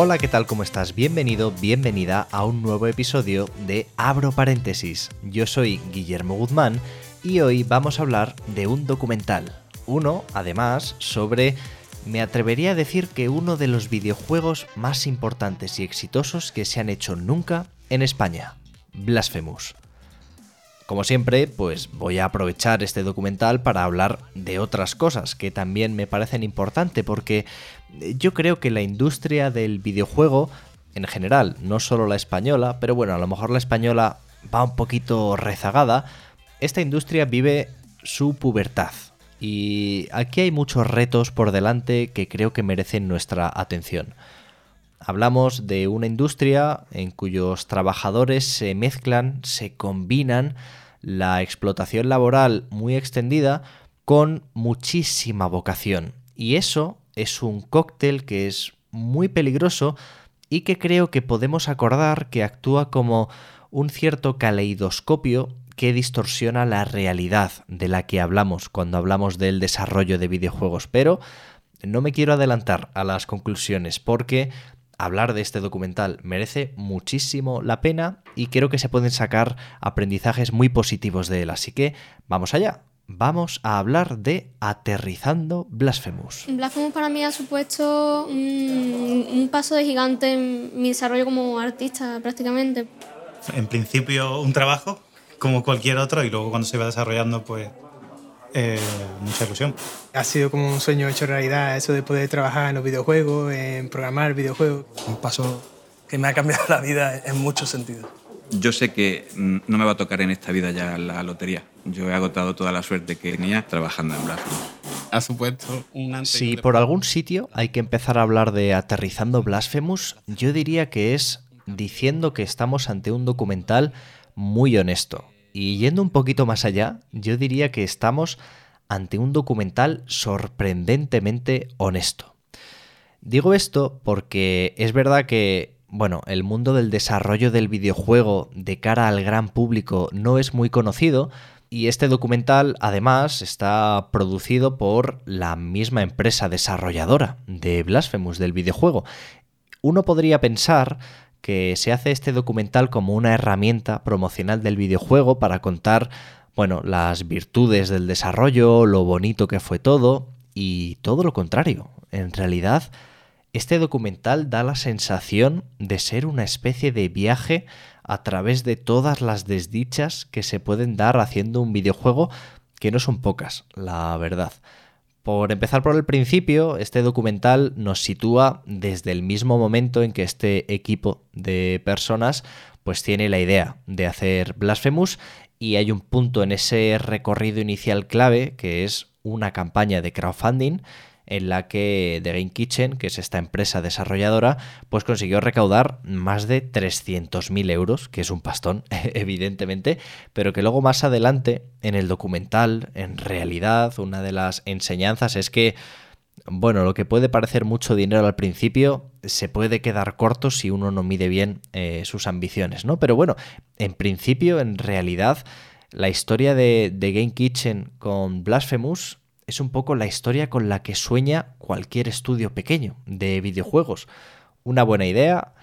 Hola, ¿qué tal? ¿Cómo estás? Bienvenido, bienvenida a un nuevo episodio de Abro Paréntesis. Yo soy Guillermo Guzmán y hoy vamos a hablar de un documental. Uno, además, sobre, me atrevería a decir que uno de los videojuegos más importantes y exitosos que se han hecho nunca en España, Blasphemous. Como siempre, pues voy a aprovechar este documental para hablar de otras cosas que también me parecen importantes porque yo creo que la industria del videojuego en general, no solo la española, pero bueno, a lo mejor la española va un poquito rezagada, esta industria vive su pubertad. Y aquí hay muchos retos por delante que creo que merecen nuestra atención. Hablamos de una industria en cuyos trabajadores se mezclan, se combinan la explotación laboral muy extendida con muchísima vocación. Y eso es un cóctel que es muy peligroso y que creo que podemos acordar que actúa como un cierto caleidoscopio que distorsiona la realidad de la que hablamos cuando hablamos del desarrollo de videojuegos. Pero no me quiero adelantar a las conclusiones porque hablar de este documental merece muchísimo la pena y creo que se pueden sacar aprendizajes muy positivos de él. Así que vamos allá. Vamos a hablar de Aterrizando Blasphemous. Blasphemous para mí ha supuesto un, un paso de gigante en mi desarrollo como artista prácticamente. En principio un trabajo como cualquier otro y luego cuando se va desarrollando pues eh, mucha ilusión. Ha sido como un sueño hecho realidad, eso de poder trabajar en los videojuegos, en programar videojuegos. un paso que me ha cambiado la vida en muchos sentidos. Yo sé que mm, no me va a tocar en esta vida ya la lotería. Yo he agotado toda la suerte que tenía trabajando en Blasphemous. ha supuesto un antes Si por algún sitio hay que empezar a hablar de Aterrizando Blasphemous, yo diría que es diciendo que estamos ante un documental muy honesto. Y yendo un poquito más allá, yo diría que estamos ante un documental sorprendentemente honesto. Digo esto porque es verdad que, bueno, el mundo del desarrollo del videojuego de cara al gran público no es muy conocido y este documental además está producido por la misma empresa desarrolladora de Blasphemous del videojuego. Uno podría pensar que se hace este documental como una herramienta promocional del videojuego para contar, bueno, las virtudes del desarrollo, lo bonito que fue todo y todo lo contrario. En realidad, este documental da la sensación de ser una especie de viaje a través de todas las desdichas que se pueden dar haciendo un videojuego que no son pocas, la verdad. Por empezar por el principio, este documental nos sitúa desde el mismo momento en que este equipo de personas pues tiene la idea de hacer Blasphemous y hay un punto en ese recorrido inicial clave que es una campaña de crowdfunding en la que The Game Kitchen, que es esta empresa desarrolladora, pues consiguió recaudar más de 300.000 euros, que es un pastón, evidentemente, pero que luego más adelante, en el documental, en realidad, una de las enseñanzas es que, bueno, lo que puede parecer mucho dinero al principio, se puede quedar corto si uno no mide bien eh, sus ambiciones, ¿no? Pero bueno, en principio, en realidad, la historia de, de Game Kitchen con Blasphemous es un poco la historia con la que sueña cualquier estudio pequeño de videojuegos. Una buena idea,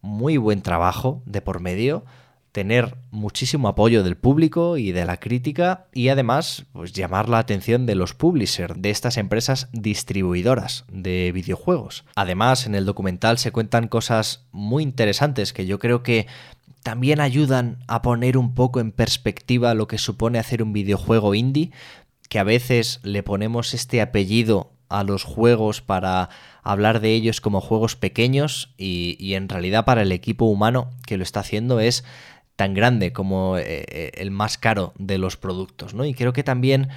muy buen trabajo de por medio, tener muchísimo apoyo del público y de la crítica y además pues llamar la atención de los publishers de estas empresas distribuidoras de videojuegos. Además, en el documental se cuentan cosas muy interesantes que yo creo que también ayudan a poner un poco en perspectiva lo que supone hacer un videojuego indie, que a veces le ponemos este apellido a los juegos para hablar de ellos como juegos pequeños y, y en realidad para el equipo humano que lo está haciendo es tan grande como eh, el más caro de los productos, ¿no? Y creo que también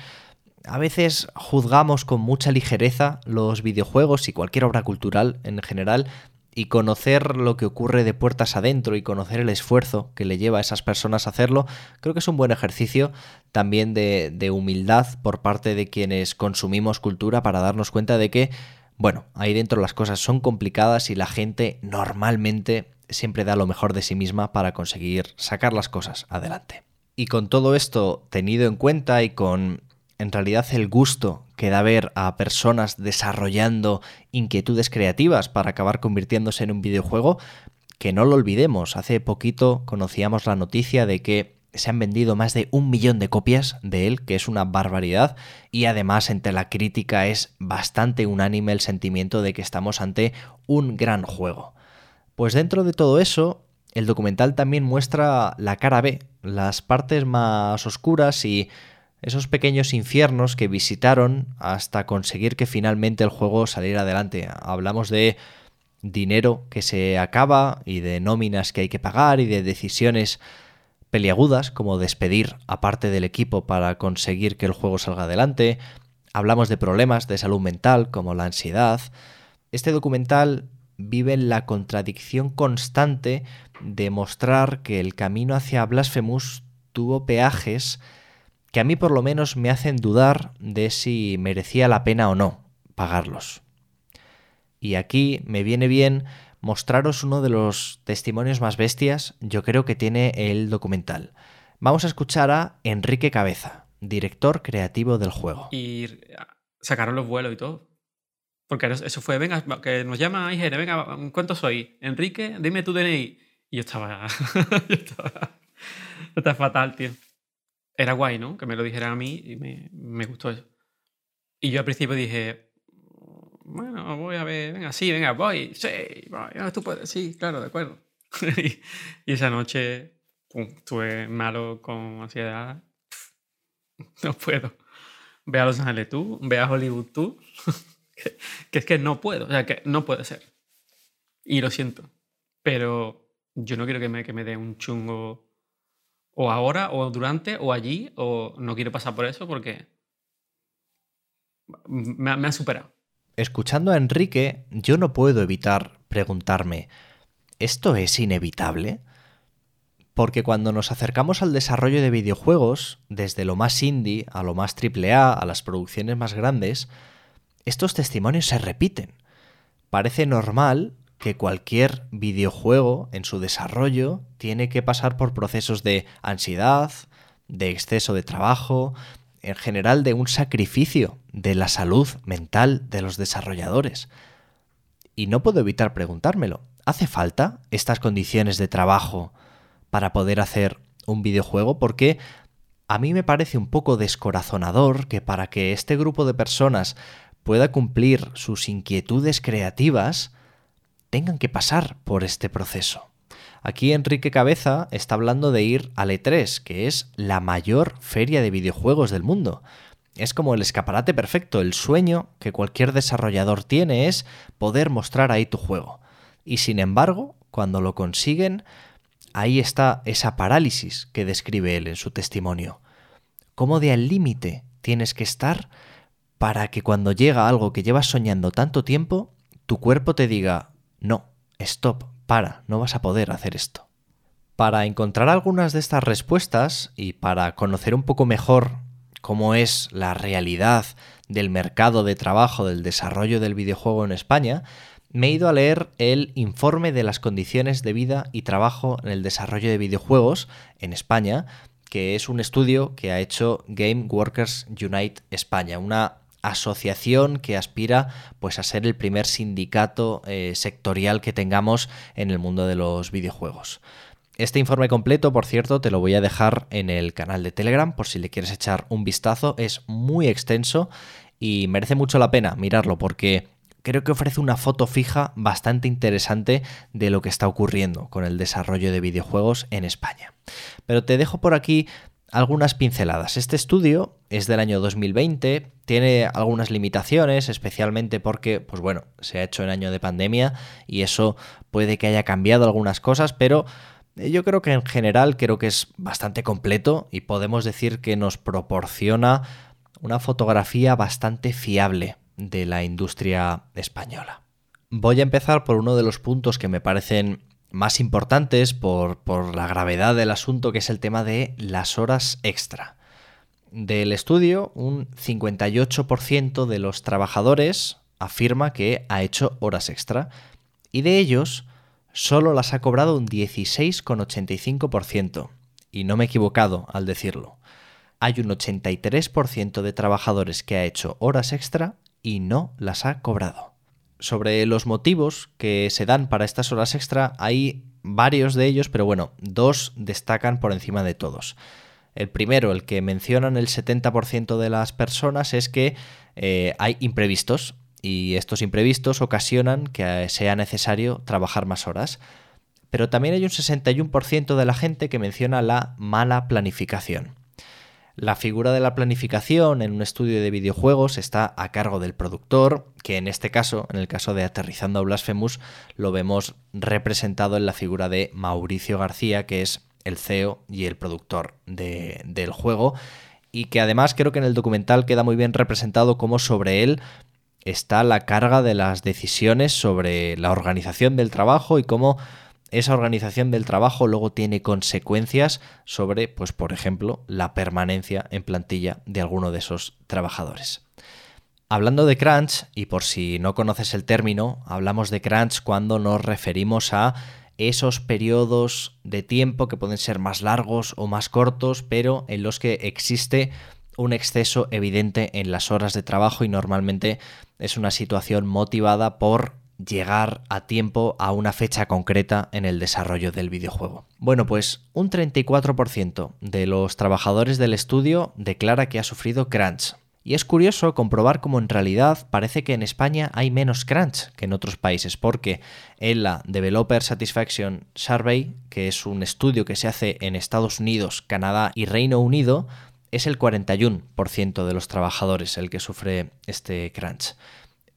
a veces juzgamos con mucha ligereza los videojuegos y cualquier obra cultural en general y conocer lo que ocurre de puertas adentro y conocer el esfuerzo que le lleva a esas personas a hacerlo, creo que es un buen ejercicio también de, de, humildad por parte de quienes consumimos cultura para darnos cuenta de que, bueno, ahí dentro las cosas son complicadas y la gente normalmente siempre da lo mejor de sí misma para conseguir sacar las cosas adelante. Y con todo esto tenido en cuenta y con en realidad el gusto que da ver a personas desarrollando inquietudes creativas para acabar convirtiéndose en un videojuego, que no lo olvidemos, hace poquito conocíamos la noticia de que se han vendido más de un millón de copias de él, que es una barbaridad, y además entre la crítica es bastante unánime el sentimiento de que estamos ante un gran juego. Pues dentro de todo eso, el documental también muestra la cara B, las partes más oscuras y esos pequeños infiernos que visitaron hasta conseguir que finalmente el juego saliera adelante. Hablamos de dinero que se acaba y de nóminas que hay que pagar y de decisiones peliagudas como despedir a parte del equipo para conseguir que el juego salga adelante. Hablamos de problemas de salud mental como la ansiedad. Este documental vive la contradicción constante de mostrar que el camino hacia Blasphemous tuvo peajes que a mí por lo menos me hacen dudar de si merecía la pena o no pagarlos. Y aquí me viene bien mostraros uno de los testimonios más bestias, yo creo que tiene el documental. Vamos a escuchar a Enrique Cabeza, director creativo del juego. Y sacaron los vuelos y todo. Porque eso fue, venga, que nos llama IGN, venga, ¿cuánto soy? Enrique, dime tu DNI. Y yo estaba... yo estaba... Está fatal, tío era guay, ¿no? Que me lo dijeran a mí y me, me, gustó eso. Y yo al principio dije, bueno, voy a ver, venga, sí, venga, voy, sí, voy, tú puedes, sí, claro, de acuerdo. y, esa noche estuve malo con ansiedad. no puedo. Ve a Los Ángeles tú, ve a Hollywood tú. que, que es que no puedo, o sea, que no puede ser. Y lo siento. Pero yo no quiero que me, que me dé un chungo o ahora, o durante, o allí, o no quiero pasar por eso porque me, ha superado. Escuchando a Enrique, yo no puedo evitar preguntarme, ¿esto es inevitable? Porque cuando nos acercamos al desarrollo de videojuegos, desde lo más indie a lo más triple A, a las producciones más grandes, estos testimonios se repiten. Parece normal que cualquier videojuego en su desarrollo tiene que pasar por procesos de ansiedad, de exceso de trabajo, en general de un sacrificio de la salud mental de los desarrolladores. Y no puedo evitar preguntármelo, ¿hace falta estas condiciones de trabajo para poder hacer un videojuego? Porque a mí me parece un poco descorazonador que para que este grupo de personas pueda cumplir sus inquietudes creativas, tengan que pasar por este proceso. Aquí Enrique Cabeza está hablando de ir al E3, que es la mayor feria de videojuegos del mundo. Es como el escaparate perfecto, el sueño que cualquier desarrollador tiene es poder mostrar ahí tu juego. Y sin embargo, cuando lo consiguen, ahí está esa parálisis que describe él en su testimonio. ¿Cómo de al límite tienes que estar para que cuando llega algo que llevas soñando tanto tiempo, tu cuerpo te diga, no, stop, para, no vas a poder hacer esto. Para encontrar algunas de estas respuestas y para conocer un poco mejor cómo es la realidad del mercado de trabajo del desarrollo del videojuego en España, me he ido a leer el informe de las condiciones de vida y trabajo en el desarrollo de videojuegos en España, que es un estudio que ha hecho Game Workers Unite España, una asociación que aspira pues a ser el primer sindicato eh, sectorial que tengamos en el mundo de los videojuegos. Este informe completo, por cierto, te lo voy a dejar en el canal de Telegram por si le quieres echar un vistazo. Es muy extenso y merece mucho la pena mirarlo porque creo que ofrece una foto fija bastante interesante de lo que está ocurriendo con el desarrollo de videojuegos en España. Pero te dejo por aquí algunas pinceladas. Este estudio es del año 2020, tiene algunas limitaciones, especialmente porque, pues bueno, se ha hecho en año de pandemia y eso puede que haya cambiado algunas cosas, pero yo creo que en general creo que es bastante completo y podemos decir que nos proporciona una fotografía bastante fiable de la industria española. Voy a empezar por uno de los puntos que me parecen más importantes por, por la gravedad del asunto, que es el tema de las horas extra. Del estudio, un 58% de los trabajadores afirma que ha hecho horas extra y de ellos solo las ha cobrado un 16,85%. Y no me he equivocado al decirlo. Hay un 83% de trabajadores que ha hecho horas extra y no las ha cobrado. Sobre los motivos que se dan para estas horas extra hay varios de ellos, pero bueno, dos destacan por encima de todos. El primero, el que mencionan el 70% de las personas, es que eh, hay imprevistos y estos imprevistos ocasionan que sea necesario trabajar más horas. Pero también hay un 61% de la gente que menciona la mala planificación. La figura de la planificación en un estudio de videojuegos está a cargo del productor, que en este caso, en el caso de Aterrizando a Blasphemous, lo vemos representado en la figura de Mauricio García, que es el CEO y el productor del juego, y que además creo que en el documental queda muy bien representado como sobre él está la carga de las decisiones sobre la organización del trabajo y cómo esa organización del trabajo luego tiene consecuencias sobre, pues por ejemplo, la permanencia en plantilla de alguno de esos trabajadores. Hablando de crunch, y por si no conoces el término, hablamos de crunch cuando nos referimos a esos periodos de tiempo que pueden ser más largos o más cortos, pero en los que existe un exceso evidente en las horas de trabajo y normalmente es una situación motivada por llegar a tiempo a una fecha concreta en el desarrollo del videojuego. Bueno, pues un 34% de los trabajadores del estudio declara que ha sufrido crunch. Y es curioso comprobar cómo en realidad parece que en España hay menos crunch que en otros países, porque en la Developer Satisfaction Survey, que es un estudio que se hace en Estados Unidos, Canadá y Reino Unido, es el 41% de los trabajadores el que sufre este crunch.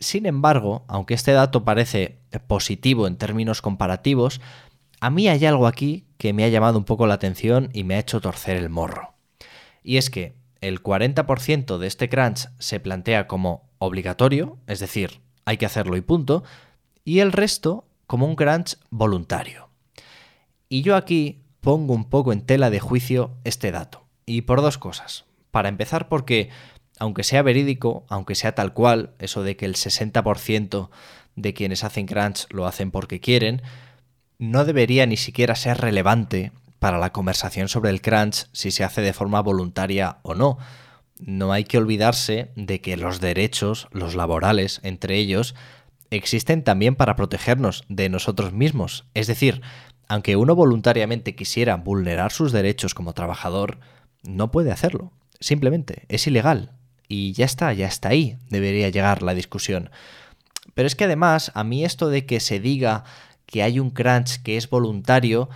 Sin embargo, aunque este dato parece positivo en términos comparativos, a mí hay algo aquí que me ha llamado un poco la atención y me ha hecho torcer el morro. Y es que el 40% de este crunch se plantea como obligatorio, es decir, hay que hacerlo y punto, y el resto como un crunch voluntario. Y yo aquí pongo un poco en tela de juicio este dato, y por dos cosas. Para empezar porque aunque sea verídico, aunque sea tal cual, eso de que el 60% de quienes hacen crunch lo hacen porque quieren, no debería ni siquiera ser relevante para la conversación sobre el crunch si se hace de forma voluntaria o no. No hay que olvidarse de que los derechos, los laborales, entre ellos, existen también para protegernos de nosotros mismos. Es decir, aunque uno voluntariamente quisiera vulnerar sus derechos como trabajador, no puede hacerlo. Simplemente, es ilegal y ya está, ya está ahí, debería llegar la discusión. Pero es que además, a mí esto de que se diga que hay un crunch que es voluntario,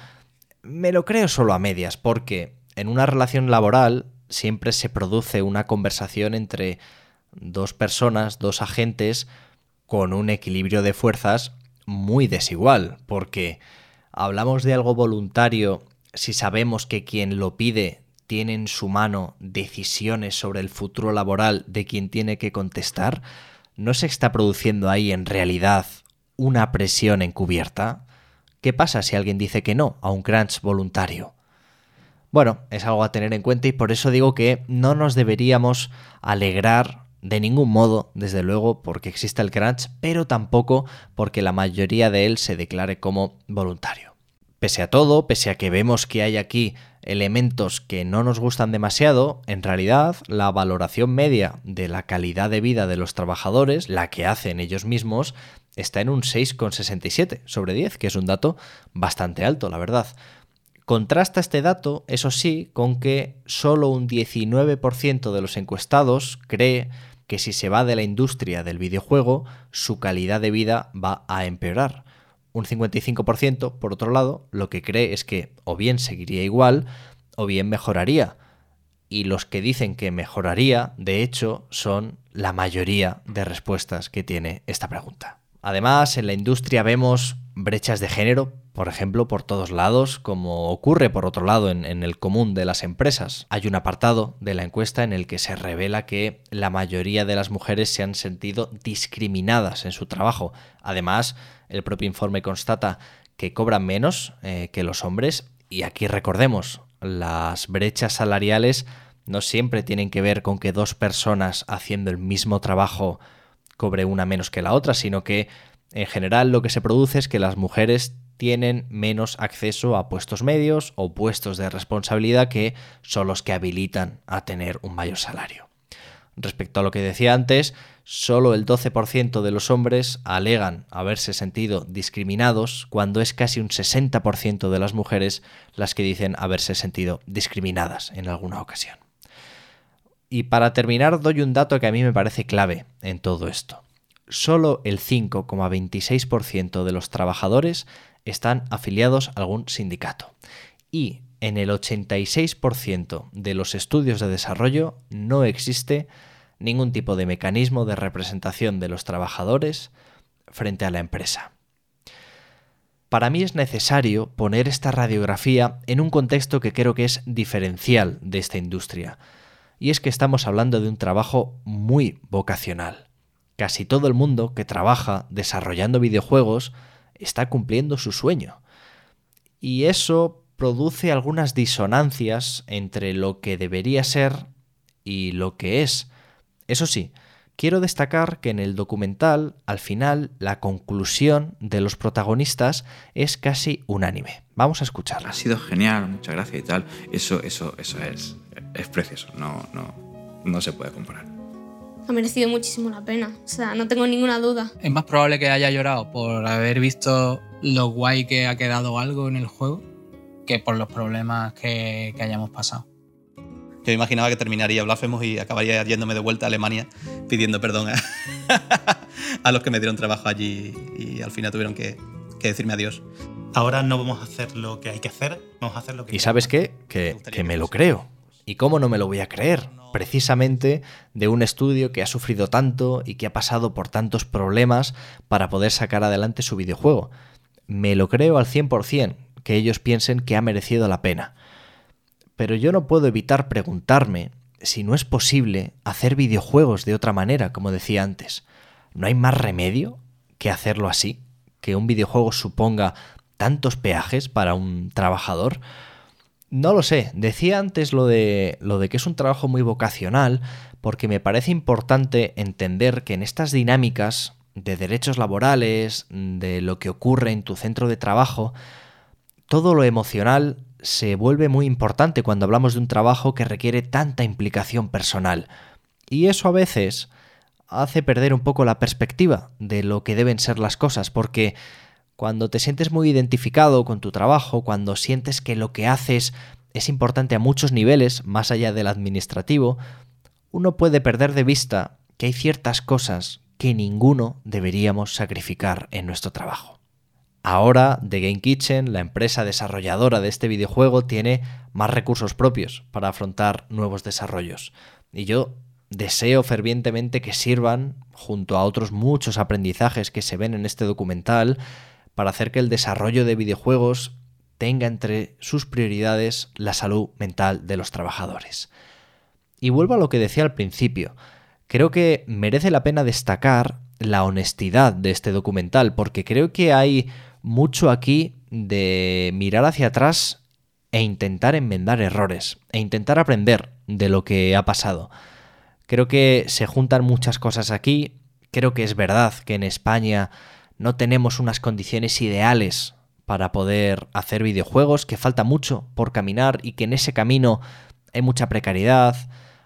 me lo creo solo a medias, porque en una relación laboral siempre se produce una conversación entre dos personas, dos agentes, con un equilibrio de fuerzas muy desigual, porque hablamos de algo voluntario si sabemos que quien lo pide tiene en su mano decisiones sobre el futuro laboral de quien tiene que contestar, ¿no se está produciendo ahí en realidad una presión encubierta? ¿Qué pasa si alguien dice que no a un crunch voluntario? Bueno, es algo a tener en cuenta y por eso digo que no nos deberíamos alegrar de ningún modo, desde luego, porque existe el crunch, pero tampoco porque la mayoría de él se declare como voluntario. Pese a todo, pese a que vemos que hay aquí elementos que no nos gustan demasiado, en realidad la valoración media de la calidad de vida de los trabajadores, la que hacen ellos mismos, está en un 6,67 sobre 10, que es un dato bastante alto, la verdad. Contrasta este dato, eso sí, con que solo un 19% de los encuestados cree que si se va de la industria del videojuego, su calidad de vida va a empeorar un 55%, por otro lado, lo que cree es que o bien seguiría igual o bien mejoraría. Y los que dicen que mejoraría, de hecho, son la mayoría de respuestas que tiene esta pregunta. Además, en la industria vemos brechas de género, por ejemplo, por todos lados, como ocurre por otro lado en, en, el común de las empresas. Hay un apartado de la encuesta en el que se revela que la mayoría de las mujeres se han sentido discriminadas en su trabajo. Además, el propio informe constata que cobran menos eh, que los hombres y aquí recordemos, las brechas salariales no siempre tienen que ver con que dos personas haciendo el mismo trabajo cobre una menos que la otra, sino que en general lo que se produce es que las mujeres tienen menos acceso a puestos medios o puestos de responsabilidad que son los que habilitan a tener un mayor salario. Respecto a lo que decía antes, solo el 12% de los hombres alegan haberse sentido discriminados, cuando es casi un 60% de las mujeres las que dicen haberse sentido discriminadas en alguna ocasión. Y para terminar, doy un dato que a mí me parece clave en todo esto. Solo el 5,26% de los trabajadores están afiliados a algún sindicato. Y en el 86% de los estudios de desarrollo no existe ningún tipo de mecanismo de representación de los trabajadores frente a la empresa. Para mí es necesario poner esta radiografía en un contexto que creo que es diferencial de esta industria, y es que estamos hablando de un trabajo muy vocacional. Casi todo el mundo que trabaja desarrollando videojuegos está cumpliendo su sueño. Y eso produce algunas disonancias entre lo que debería ser y lo que es. Eso sí, quiero destacar que en el documental, al final, la conclusión de los protagonistas es casi unánime. Vamos a escucharla. Ha sido genial, muchas gracias y tal. Eso, eso, eso es, es precioso, no, no, no se puede comparar. Ha merecido muchísimo la pena, o sea, no tengo ninguna duda. Es más probable que haya llorado por haber visto lo guay que ha quedado algo en el juego que por los problemas que, que hayamos pasado. Yo imaginaba que terminaría Blasphemous y acabaría yéndome de vuelta a Alemania pidiendo perdón a, los que me dieron trabajo allí y al final tuvieron que, decirme adiós. Ahora no vamos a hacer lo que hay que hacer, vamos a hacer lo que... ¿Y sabes qué? Que, que me lo creo. ¿Y cómo no me lo voy a creer? Precisamente de un estudio que ha sufrido tanto y que ha pasado por tantos problemas para poder sacar adelante su videojuego. Me lo creo al 100% que ellos piensen que ha merecido la pena pero yo no puedo evitar preguntarme si no es posible hacer videojuegos de otra manera, como decía antes. ¿No hay más remedio que hacerlo así? ¿Que un videojuego suponga tantos peajes para un trabajador? No lo sé, decía antes lo de, lo de que es un trabajo muy vocacional, porque me parece importante entender que en estas dinámicas de derechos laborales, de lo que ocurre en tu centro de trabajo, todo lo emocional se vuelve muy importante cuando hablamos de un trabajo que requiere tanta implicación personal. Y eso a veces hace perder un poco la perspectiva de lo que deben ser las cosas, porque cuando te sientes muy identificado con tu trabajo, cuando sientes que lo que haces es importante a muchos niveles, más allá del administrativo, uno puede perder de vista que hay ciertas cosas que ninguno deberíamos sacrificar en nuestro trabajo. Ahora The Game Kitchen, la empresa desarrolladora de este videojuego, tiene más recursos propios para afrontar nuevos desarrollos. Y yo deseo fervientemente que sirvan, junto a otros muchos aprendizajes que se ven en este documental, para hacer que el desarrollo de videojuegos tenga entre sus prioridades la salud mental de los trabajadores. Y vuelvo a lo que decía al principio. Creo que merece la pena destacar la honestidad de este documental, porque creo que hay mucho aquí de mirar hacia atrás e intentar enmendar errores, e intentar aprender de lo que ha pasado. Creo que se juntan muchas cosas aquí, creo que es verdad que en España no tenemos unas condiciones ideales para poder hacer videojuegos, que falta mucho por caminar y que en ese camino hay mucha precariedad,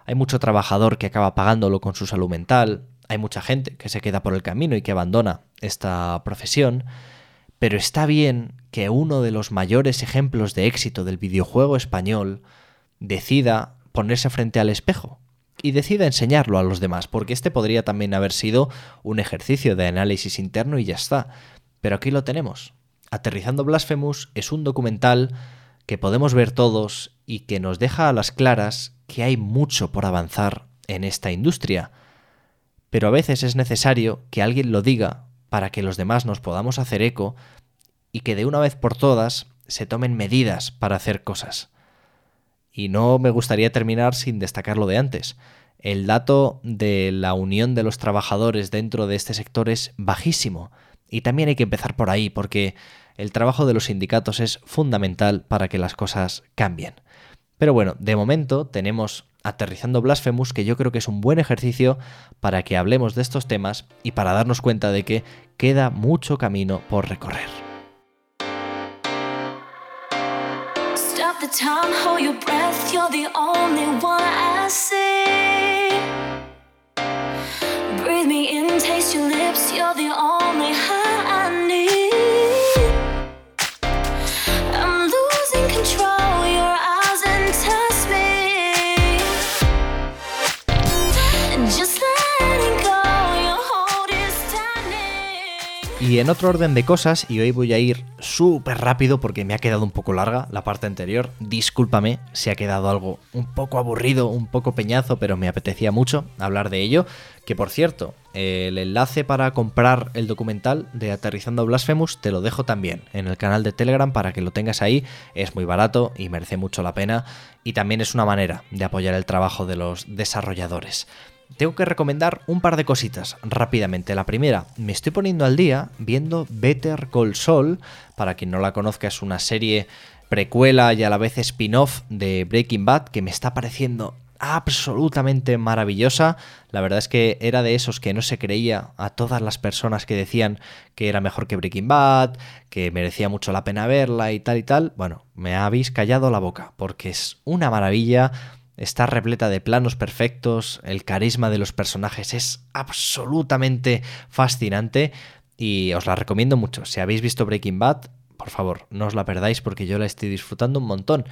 hay mucho trabajador que acaba pagándolo con su salud mental, hay mucha gente que se queda por el camino y que abandona esta profesión. Pero está bien que uno de los mayores ejemplos de éxito del videojuego español decida ponerse frente al espejo y decida enseñarlo a los demás, porque este podría también haber sido un ejercicio de análisis interno y ya está. Pero aquí lo tenemos. Aterrizando Blasphemous es un documental que podemos ver todos y que nos deja a las claras que hay mucho por avanzar en esta industria. Pero a veces es necesario que alguien lo diga para que los demás nos podamos hacer eco y que de una vez por todas se tomen medidas para hacer cosas. Y no me gustaría terminar sin destacar lo de antes. El dato de la unión de los trabajadores dentro de este sector es bajísimo. Y también hay que empezar por ahí, porque el trabajo de los sindicatos es fundamental para que las cosas cambien. Pero bueno, de momento tenemos Aterrizando Blasphemous, que yo creo que es un buen ejercicio para que hablemos de estos temas y para darnos cuenta de que queda mucho camino por recorrer. Breathe me in, taste your lips, you're the only En otro orden de cosas, y hoy voy a ir súper rápido porque me ha quedado un poco larga la parte anterior. Discúlpame si ha quedado algo un poco aburrido, un poco peñazo, pero me apetecía mucho hablar de ello. Que por cierto, el enlace para comprar el documental de Aterrizando Blasphemous te lo dejo también en el canal de Telegram para que lo tengas ahí. Es muy barato y merece mucho la pena. Y también es una manera de apoyar el trabajo de los desarrolladores tengo que recomendar un par de cositas rápidamente. La primera, me estoy poniendo al día viendo Better Call Saul. Para quien no la conozca, es una serie precuela y a la vez spin-off de Breaking Bad que me está pareciendo absolutamente maravillosa. La verdad es que era de esos que no se creía a todas las personas que decían que era mejor que Breaking Bad, que merecía mucho la pena verla y tal y tal. Bueno, me habéis callado la boca porque es una maravilla Está repleta de planos perfectos, el carisma de los personajes es absolutamente fascinante y os la recomiendo mucho. Si habéis visto Breaking Bad, por favor, no os la perdáis porque yo la estoy disfrutando un montón.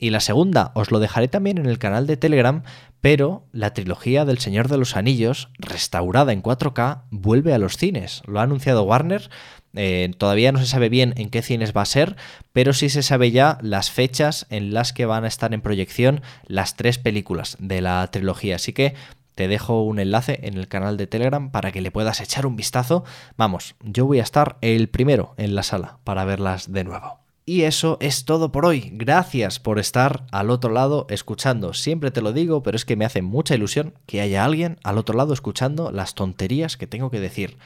Y la segunda, os lo dejaré también en el canal de Telegram, pero la trilogía del Señor de los Anillos, restaurada en 4K, vuelve a los cines. Lo ha anunciado Warner eh, todavía no se sabe bien en qué cines va a ser, pero sí se sabe ya las fechas en las que van a estar en proyección las tres películas de la trilogía. Así que te dejo un enlace en el canal de Telegram para que le puedas echar un vistazo. Vamos, yo voy a estar el primero en la sala para verlas de nuevo. Y eso es todo por hoy. Gracias por estar al otro lado escuchando. Siempre te lo digo, pero es que me hace mucha ilusión que haya alguien al otro lado escuchando las tonterías que tengo que decir.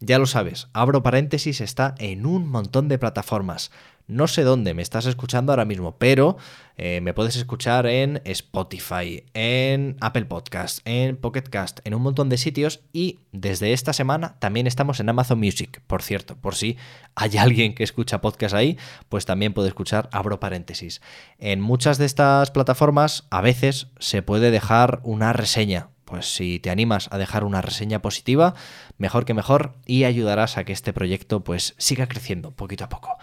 Ya lo sabes, abro paréntesis, está en un montón de plataformas. No sé dónde me estás escuchando ahora mismo, pero eh, me puedes escuchar en Spotify, en Apple Podcast, en Pocket Cast, en un montón de sitios y desde esta semana también estamos en Amazon Music, por cierto, por si hay alguien que escucha podcast ahí, pues también puede escuchar, abro paréntesis. En muchas de estas plataformas a veces se puede dejar una reseña, pues si te animas a dejar una reseña positiva, mejor que mejor y ayudarás a que este proyecto pues siga creciendo poquito a poco.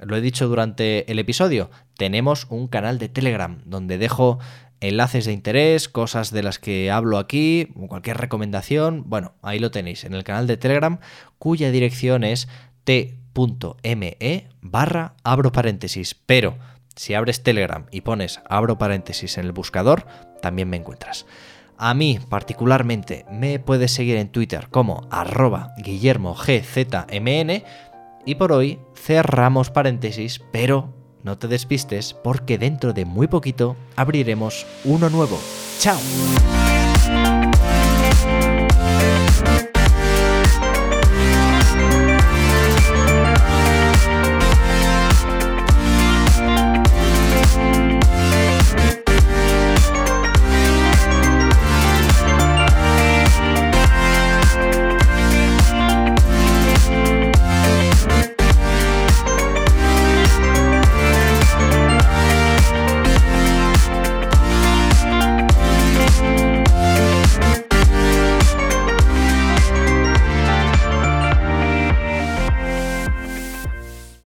Lo he dicho durante el episodio, tenemos un canal de Telegram donde dejo enlaces de interés, cosas de las que hablo aquí, cualquier recomendación, bueno, ahí lo tenéis en el canal de Telegram cuya dirección es t.me barra abro paréntesis, pero si abres Telegram y pones abro paréntesis en el buscador, también me encuentras. A mí particularmente me puedes seguir en Twitter como arroba guillermogzmn y por hoy cerramos paréntesis, pero no te despistes porque dentro de muy poquito abriremos uno nuevo. ¡Chao!